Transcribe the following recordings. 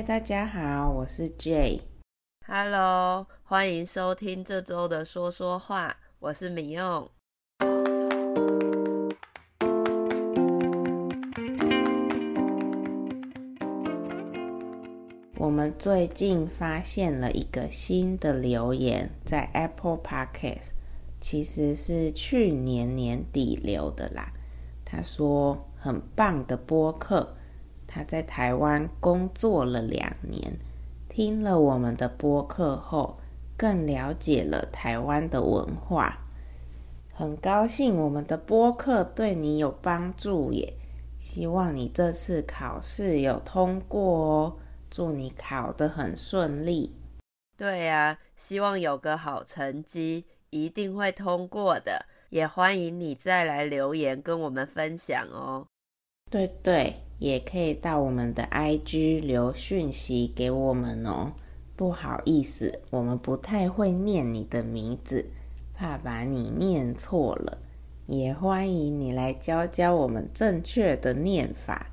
嗨，大家好，我是 Jay。Hello，欢迎收听这周的说说话，我是米用。我们最近发现了一个新的留言，在 Apple Podcast，其实是去年年底留的啦。他说很棒的播客。他在台湾工作了两年，听了我们的播客后，更了解了台湾的文化。很高兴我们的播客对你有帮助耶！希望你这次考试有通过哦，祝你考得很顺利。对呀，希望有个好成绩，一定会通过的。也欢迎你再来留言跟我们分享哦。对对。也可以到我们的 IG 留讯息给我们哦。不好意思，我们不太会念你的名字，怕把你念错了。也欢迎你来教教我们正确的念法。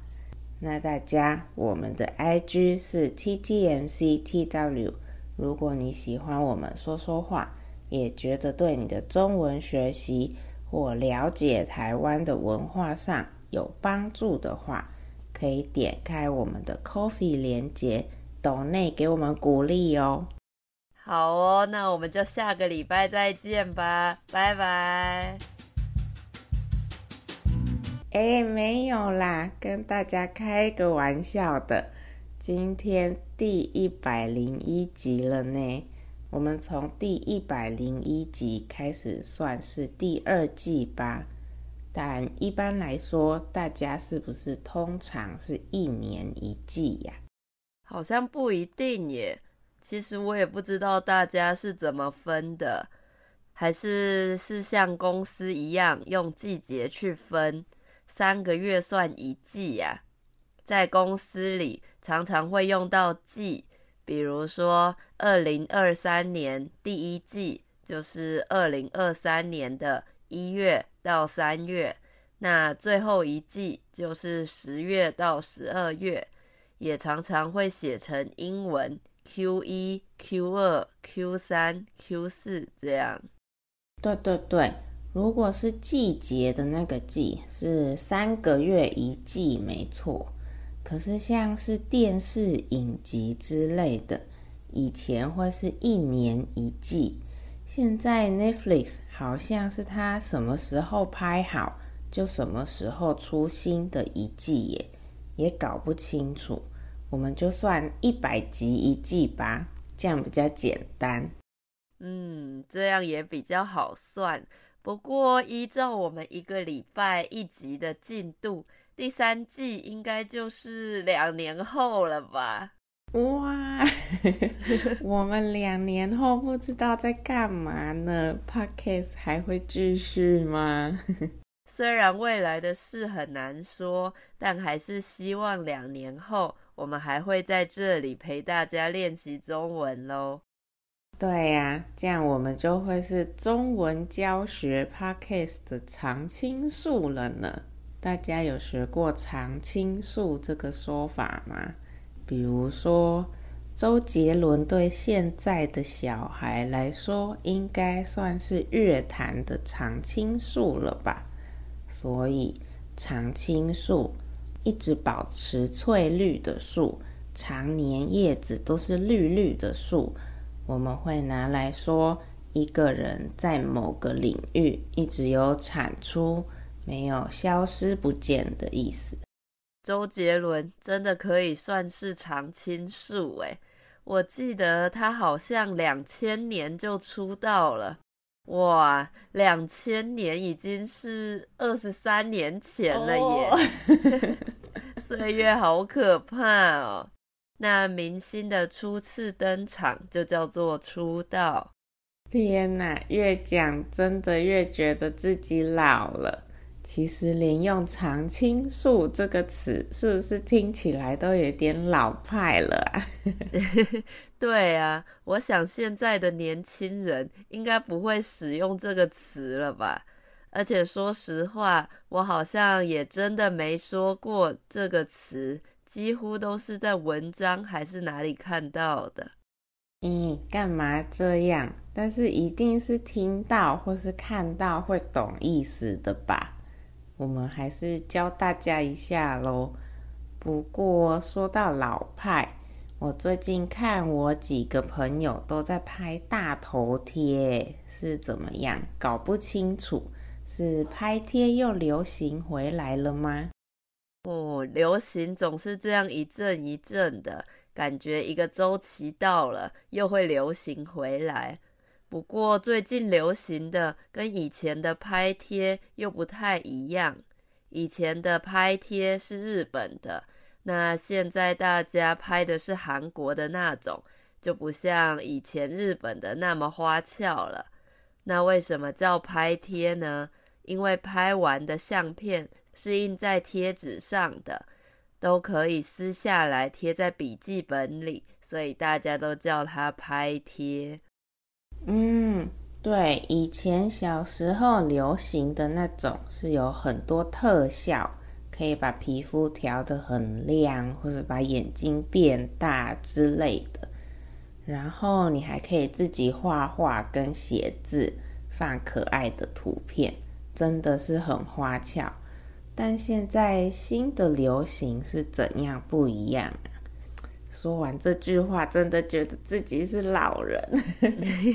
那大家，我们的 IG 是 TTMCTW。如果你喜欢我们说说话，也觉得对你的中文学习或了解台湾的文化上有帮助的话，可以点开我们的 Coffee 连接，抖内给我们鼓励哦。好哦，那我们就下个礼拜再见吧，拜拜。哎，没有啦，跟大家开个玩笑的。今天第一百零一集了呢，我们从第一百零一集开始算是第二季吧。但一般来说，大家是不是通常是一年一季呀？好像不一定耶。其实我也不知道大家是怎么分的，还是是像公司一样用季节去分，三个月算一季呀？在公司里常常会用到季，比如说二零二三年第一季就是二零二三年的一月。到三月，那最后一季就是十月到十二月，也常常会写成英文 Q 一、Q 二、Q 三、Q 四这样。对对对，如果是季节的那个季是三个月一季，没错。可是像是电视影集之类的，以前会是一年一季。现在 Netflix 好像是它什么时候拍好，就什么时候出新的一季耶，也搞不清楚。我们就算一百集一季吧，这样比较简单。嗯，这样也比较好算。不过依照我们一个礼拜一集的进度，第三季应该就是两年后了吧？哇，我们两年后不知道在干嘛呢？Podcast 还会继续吗？虽然未来的事很难说，但还是希望两年后我们还会在这里陪大家练习中文喽。对呀，这样我们就会是中文教学 Podcast 的常青树了呢。大家有学过常青树这个说法吗？比如说，周杰伦对现在的小孩来说，应该算是乐坛的常青树了吧？所以，常青树一直保持翠绿的树，常年叶子都是绿绿的树，我们会拿来说一个人在某个领域一直有产出，没有消失不见的意思。周杰伦真的可以算是常青树诶，我记得他好像两千年就出道了，哇，两千年已经是二十三年前了耶，oh. 岁月好可怕哦。那明星的初次登场就叫做出道。天哪，越讲真的越觉得自己老了。其实连用“常青树”这个词，是不是听起来都有点老派了啊？对啊，我想现在的年轻人应该不会使用这个词了吧？而且说实话，我好像也真的没说过这个词几乎都是在文章还是哪里看到的。咦，干嘛这样？但是一定是听到或是看到会懂意思的吧？我们还是教大家一下喽。不过说到老派，我最近看我几个朋友都在拍大头贴，是怎么样？搞不清楚，是拍贴又流行回来了吗？哦，流行总是这样一阵一阵的。感觉一个周期到了，又会流行回来。不过最近流行的跟以前的拍贴又不太一样。以前的拍贴是日本的，那现在大家拍的是韩国的那种，就不像以前日本的那么花俏了。那为什么叫拍贴呢？因为拍完的相片是印在贴纸上的。都可以撕下来贴在笔记本里，所以大家都叫它拍贴。嗯，对，以前小时候流行的那种是有很多特效，可以把皮肤调得很亮，或者把眼睛变大之类的。然后你还可以自己画画跟写字，放可爱的图片，真的是很花俏。但现在新的流行是怎样不一样？说完这句话，真的觉得自己是老人。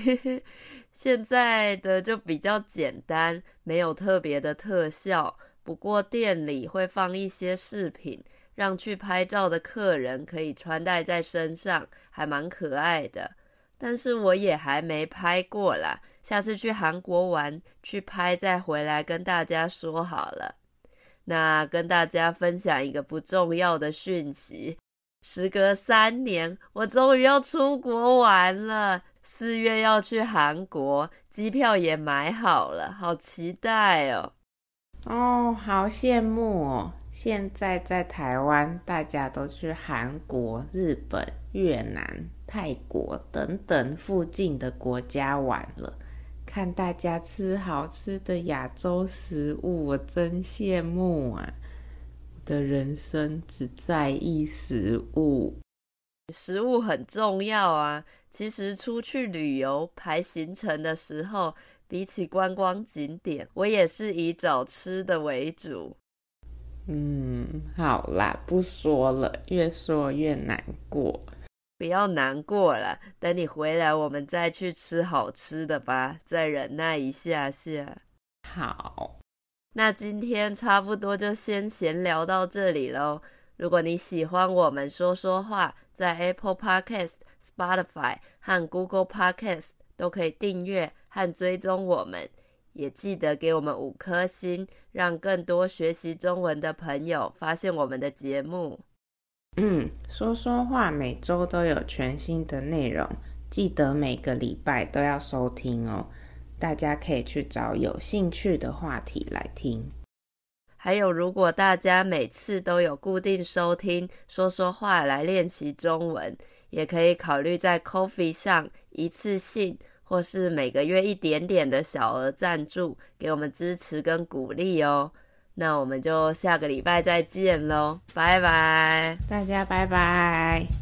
现在的就比较简单，没有特别的特效。不过店里会放一些饰品，让去拍照的客人可以穿戴在身上，还蛮可爱的。但是我也还没拍过啦，下次去韩国玩，去拍再回来跟大家说好了。那跟大家分享一个不重要的讯息，时隔三年，我终于要出国玩了。四月要去韩国，机票也买好了，好期待哦！哦，好羡慕哦！现在在台湾，大家都去韩国、日本、越南、泰国等等附近的国家玩了。看大家吃好吃的亚洲食物，我真羡慕啊！我的人生只在意食物，食物很重要啊。其实出去旅游排行程的时候，比起观光景点，我也是以找吃的为主。嗯，好啦，不说了，越说越难过。不要难过了，等你回来，我们再去吃好吃的吧。再忍耐一下下。好，那今天差不多就先闲聊到这里喽。如果你喜欢我们说说话，在 Apple Podcast、Spotify 和 Google Podcast 都可以订阅和追踪我们，也记得给我们五颗星，让更多学习中文的朋友发现我们的节目。嗯，说说话每周都有全新的内容，记得每个礼拜都要收听哦。大家可以去找有兴趣的话题来听。还有，如果大家每次都有固定收听说说话来练习中文，也可以考虑在 Coffee 上一次性或是每个月一点点的小额赞助，给我们支持跟鼓励哦。那我们就下个礼拜再见喽，拜拜，大家拜拜。